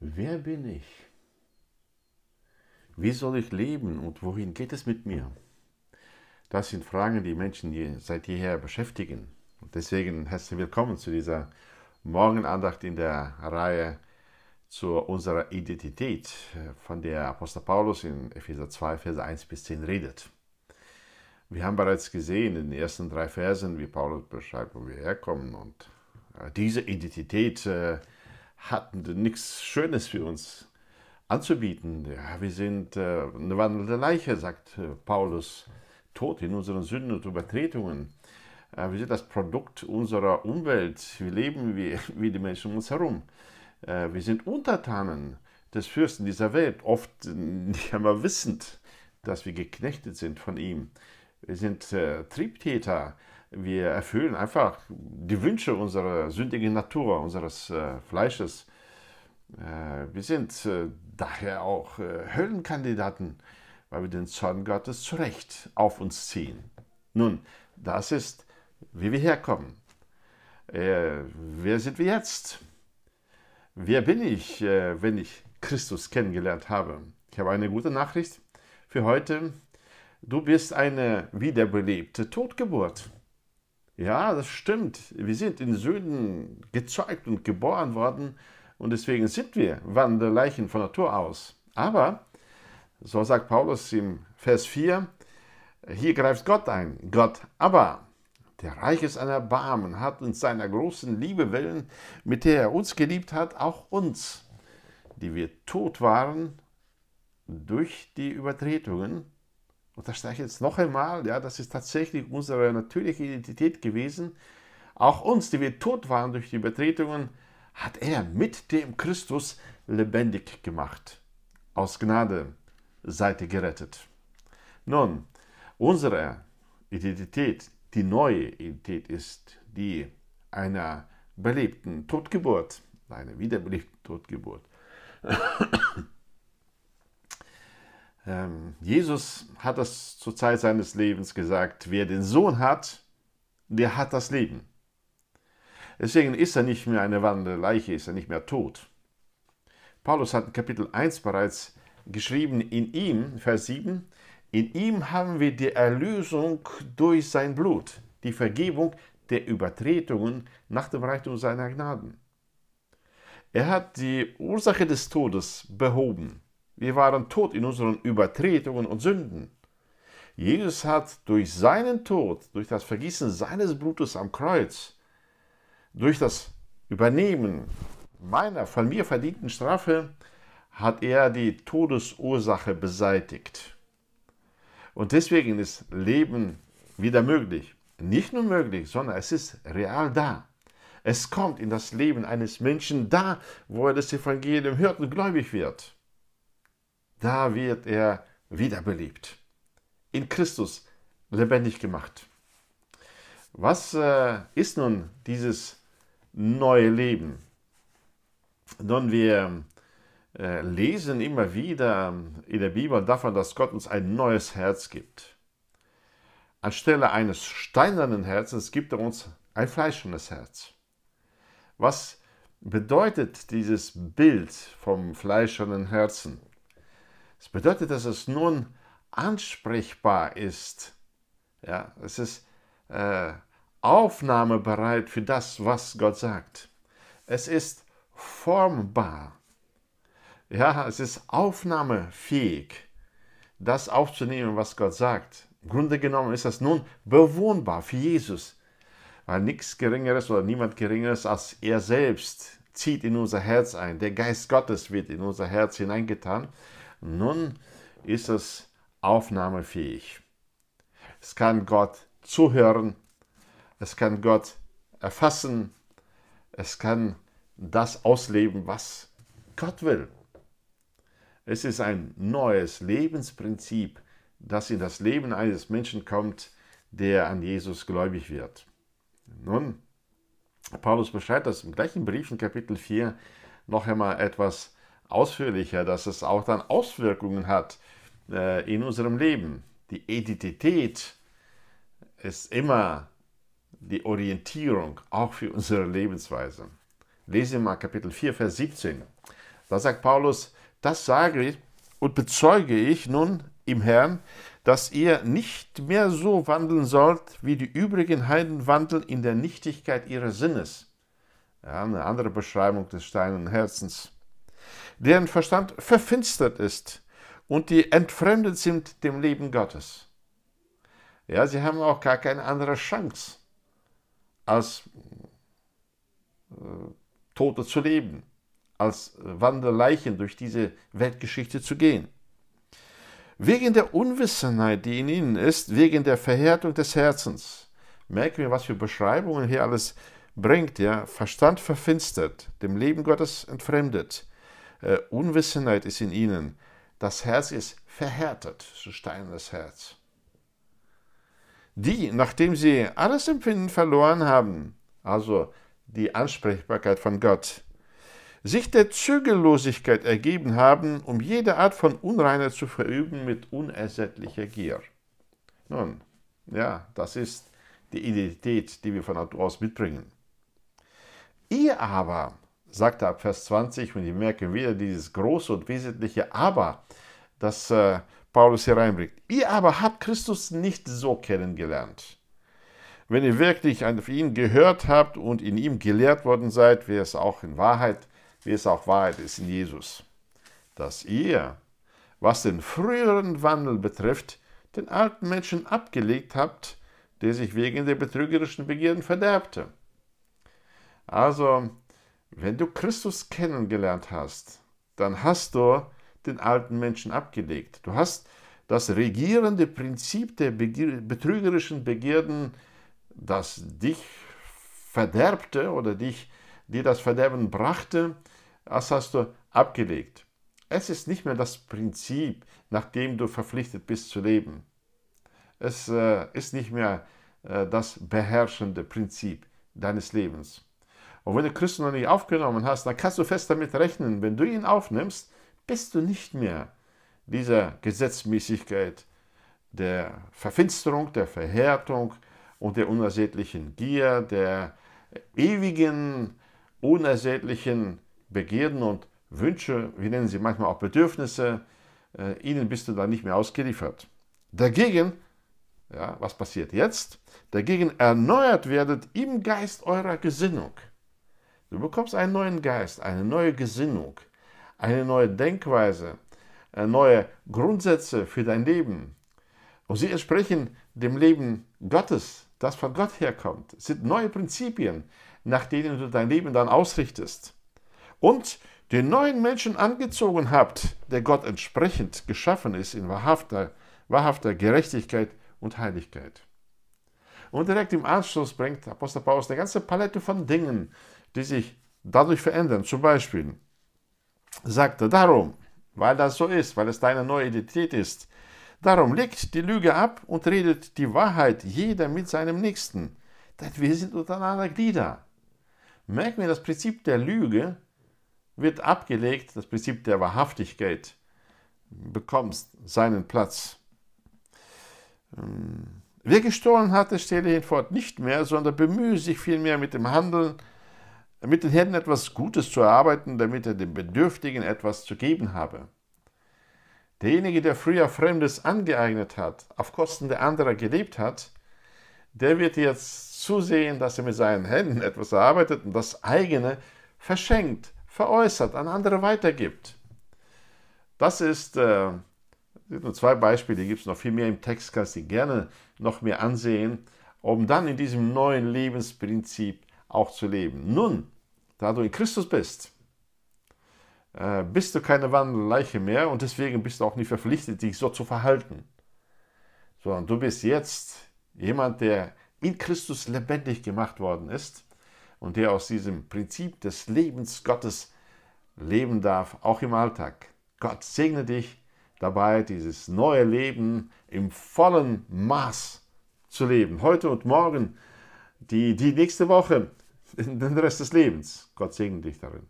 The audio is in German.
Wer bin ich? Wie soll ich leben und wohin geht es mit mir? Das sind Fragen, die Menschen seit jeher beschäftigen. Und deswegen herzlich willkommen zu dieser Morgenandacht in der Reihe zu unserer Identität, von der Apostel Paulus in Epheser 2, Verse 1 bis 10 redet. Wir haben bereits gesehen in den ersten drei Versen, wie Paulus beschreibt, wo wir herkommen. Und äh, diese Identität äh, hat nichts Schönes für uns anzubieten. Ja, wir sind äh, eine wandelnde Leiche, sagt äh, Paulus, tot in unseren Sünden und Übertretungen. Äh, wir sind das Produkt unserer Umwelt. Wir leben wie, wie die Menschen um uns herum. Äh, wir sind Untertanen des Fürsten dieser Welt, oft nicht einmal wissend, dass wir geknechtet sind von ihm. Wir sind äh, Triebtäter. Wir erfüllen einfach die Wünsche unserer sündigen Natur, unseres äh, Fleisches. Äh, wir sind äh, daher auch äh, Höllenkandidaten, weil wir den Zorn Gottes zu Recht auf uns ziehen. Nun, das ist, wie wir herkommen. Äh, wer sind wir jetzt? Wer bin ich, wenn ich Christus kennengelernt habe? Ich habe eine gute Nachricht für heute. Du bist eine wiederbelebte Totgeburt. Ja, das stimmt. Wir sind in Sünden gezeugt und geboren worden und deswegen sind wir wandelnde Leichen von Natur aus. Aber, so sagt Paulus im Vers 4, hier greift Gott ein. Gott aber, der reich ist an Erbarmen, hat uns seiner großen Liebe willen, mit der er uns geliebt hat, auch uns, die wir tot waren durch die Übertretungen, ich jetzt noch einmal, ja, das ist tatsächlich unsere natürliche Identität gewesen. Auch uns, die wir tot waren durch die Übertretungen, hat er mit dem Christus lebendig gemacht. Aus Gnade seid ihr gerettet. Nun, unsere Identität, die neue Identität ist die einer belebten Totgeburt, einer wiederbelebten Totgeburt. Ähm, Jesus hat das zur Zeit seines Lebens gesagt, wer den Sohn hat, der hat das Leben. Deswegen ist er nicht mehr eine wandelnde Leiche, ist er nicht mehr tot. Paulus hat in Kapitel 1 bereits geschrieben, in ihm, Vers 7, in ihm haben wir die Erlösung durch sein Blut, die Vergebung der Übertretungen nach dem Reichtum seiner Gnaden. Er hat die Ursache des Todes behoben wir waren tot in unseren Übertretungen und Sünden. Jesus hat durch seinen Tod, durch das Vergießen seines Blutes am Kreuz, durch das Übernehmen meiner von mir verdienten Strafe, hat er die Todesursache beseitigt. Und deswegen ist Leben wieder möglich. Nicht nur möglich, sondern es ist real da. Es kommt in das Leben eines Menschen da, wo er das Evangelium hört und gläubig wird da wird er wiederbelebt. In Christus lebendig gemacht. Was äh, ist nun dieses neue Leben? Nun, wir äh, lesen immer wieder in der Bibel davon, dass Gott uns ein neues Herz gibt. Anstelle eines steinernen Herzens gibt er uns ein fleischendes Herz. Was bedeutet dieses Bild vom fleischernen Herzen? Das bedeutet, dass es nun ansprechbar ist. Ja, es ist äh, aufnahmebereit für das, was Gott sagt. Es ist formbar. Ja, es ist aufnahmefähig, das aufzunehmen, was Gott sagt. Im Grunde genommen ist das nun bewohnbar für Jesus, weil nichts Geringeres oder niemand Geringeres als er selbst zieht in unser Herz ein. Der Geist Gottes wird in unser Herz hineingetan nun ist es aufnahmefähig. Es kann Gott zuhören, es kann Gott erfassen, es kann das ausleben, was Gott will. Es ist ein neues Lebensprinzip, das in das Leben eines Menschen kommt, der an Jesus gläubig wird. Nun, Paulus beschreibt das im gleichen Brief in Kapitel 4 noch einmal etwas ausführlicher, dass es auch dann Auswirkungen hat äh, in unserem Leben. Die Identität ist immer die Orientierung, auch für unsere Lebensweise. Lesen wir mal Kapitel 4, Vers 17. Da sagt Paulus, das sage ich und bezeuge ich nun im Herrn, dass ihr nicht mehr so wandeln sollt, wie die übrigen Heiden wandeln in der Nichtigkeit ihres Sinnes. Ja, eine andere Beschreibung des steinernen Herzens. Deren Verstand verfinstert ist und die entfremdet sind dem Leben Gottes. Ja, sie haben auch gar keine andere Chance, als äh, Tote zu leben, als Wanderleichen durch diese Weltgeschichte zu gehen. Wegen der Unwissenheit, die in ihnen ist, wegen der Verhärtung des Herzens. Merken wir, was für Beschreibungen hier alles bringt. Ja? Verstand verfinstert, dem Leben Gottes entfremdet. Äh, Unwissenheit ist in ihnen. Das Herz ist verhärtet, so steinernes Herz. Die, nachdem sie alles Empfinden verloren haben, also die Ansprechbarkeit von Gott, sich der Zügellosigkeit ergeben haben, um jede Art von Unreinheit zu verüben mit unersättlicher Gier. Nun, ja, das ist die Identität, die wir von Natur aus mitbringen. Ihr aber, sagt er ab Vers 20, und ihr merken wieder dieses große und wesentliche Aber, das äh, Paulus hier reinbringt. Ihr aber habt Christus nicht so kennengelernt. Wenn ihr wirklich auf ihn gehört habt und in ihm gelehrt worden seid, wie es auch in Wahrheit wie es auch Wahrheit ist in Jesus, dass ihr, was den früheren Wandel betrifft, den alten Menschen abgelegt habt, der sich wegen der betrügerischen Begierden verderbte. Also, wenn du Christus kennengelernt hast, dann hast du den alten Menschen abgelegt. Du hast das regierende Prinzip der betrügerischen Begierden, das dich verderbte oder dich die das Verderben brachte, das hast du abgelegt. Es ist nicht mehr das Prinzip, nach dem du verpflichtet bist zu leben. Es äh, ist nicht mehr äh, das beherrschende Prinzip deines Lebens. Und wenn du Christus noch nicht aufgenommen hast, dann kannst du fest damit rechnen, wenn du ihn aufnimmst, bist du nicht mehr dieser Gesetzmäßigkeit der Verfinsterung, der Verhärtung und der unersättlichen Gier, der ewigen unersättlichen Begierden und Wünsche, wir nennen sie manchmal auch Bedürfnisse, äh, ihnen bist du dann nicht mehr ausgeliefert. Dagegen, ja, was passiert jetzt? Dagegen erneuert werdet im Geist eurer Gesinnung. Du bekommst einen neuen Geist, eine neue Gesinnung, eine neue Denkweise, äh, neue Grundsätze für dein Leben. Und sie entsprechen dem Leben Gottes, das von Gott herkommt. Es sind neue Prinzipien, nach denen du dein Leben dann ausrichtest. Und den neuen Menschen angezogen habt, der Gott entsprechend geschaffen ist in wahrhafter, wahrhafter Gerechtigkeit und Heiligkeit. Und direkt im Anschluss bringt Apostel Paulus eine ganze Palette von Dingen, die sich dadurch verändern. Zum Beispiel sagt er darum, weil das so ist, weil es deine neue Identität ist, darum legt die Lüge ab und redet die Wahrheit jeder mit seinem Nächsten, denn wir sind untereinander Glieder. Merken wir, das Prinzip der Lüge wird abgelegt, das Prinzip der Wahrhaftigkeit bekommt seinen Platz. Ähm, wer gestohlen hatte, stelle hinfort nicht mehr, sondern bemühe sich vielmehr mit dem Handeln, mit den Händen etwas Gutes zu erarbeiten, damit er dem Bedürftigen etwas zu geben habe. Derjenige, der früher Fremdes angeeignet hat, auf Kosten der anderen gelebt hat, der wird jetzt zusehen, dass er mit seinen Händen etwas erarbeitet und das eigene verschenkt, veräußert, an andere weitergibt. Das ist, äh, nur zwei Beispiele, gibt es noch viel mehr im Text, kannst du gerne noch mehr ansehen, um dann in diesem neuen Lebensprinzip auch zu leben. Nun, da du in Christus bist, äh, bist du keine wandelnde Leiche mehr und deswegen bist du auch nicht verpflichtet, dich so zu verhalten, sondern du bist jetzt Jemand, der in Christus lebendig gemacht worden ist und der aus diesem Prinzip des Lebens Gottes leben darf, auch im Alltag. Gott segne dich dabei, dieses neue Leben im vollen Maß zu leben. Heute und morgen, die, die nächste Woche, den Rest des Lebens. Gott segne dich darin.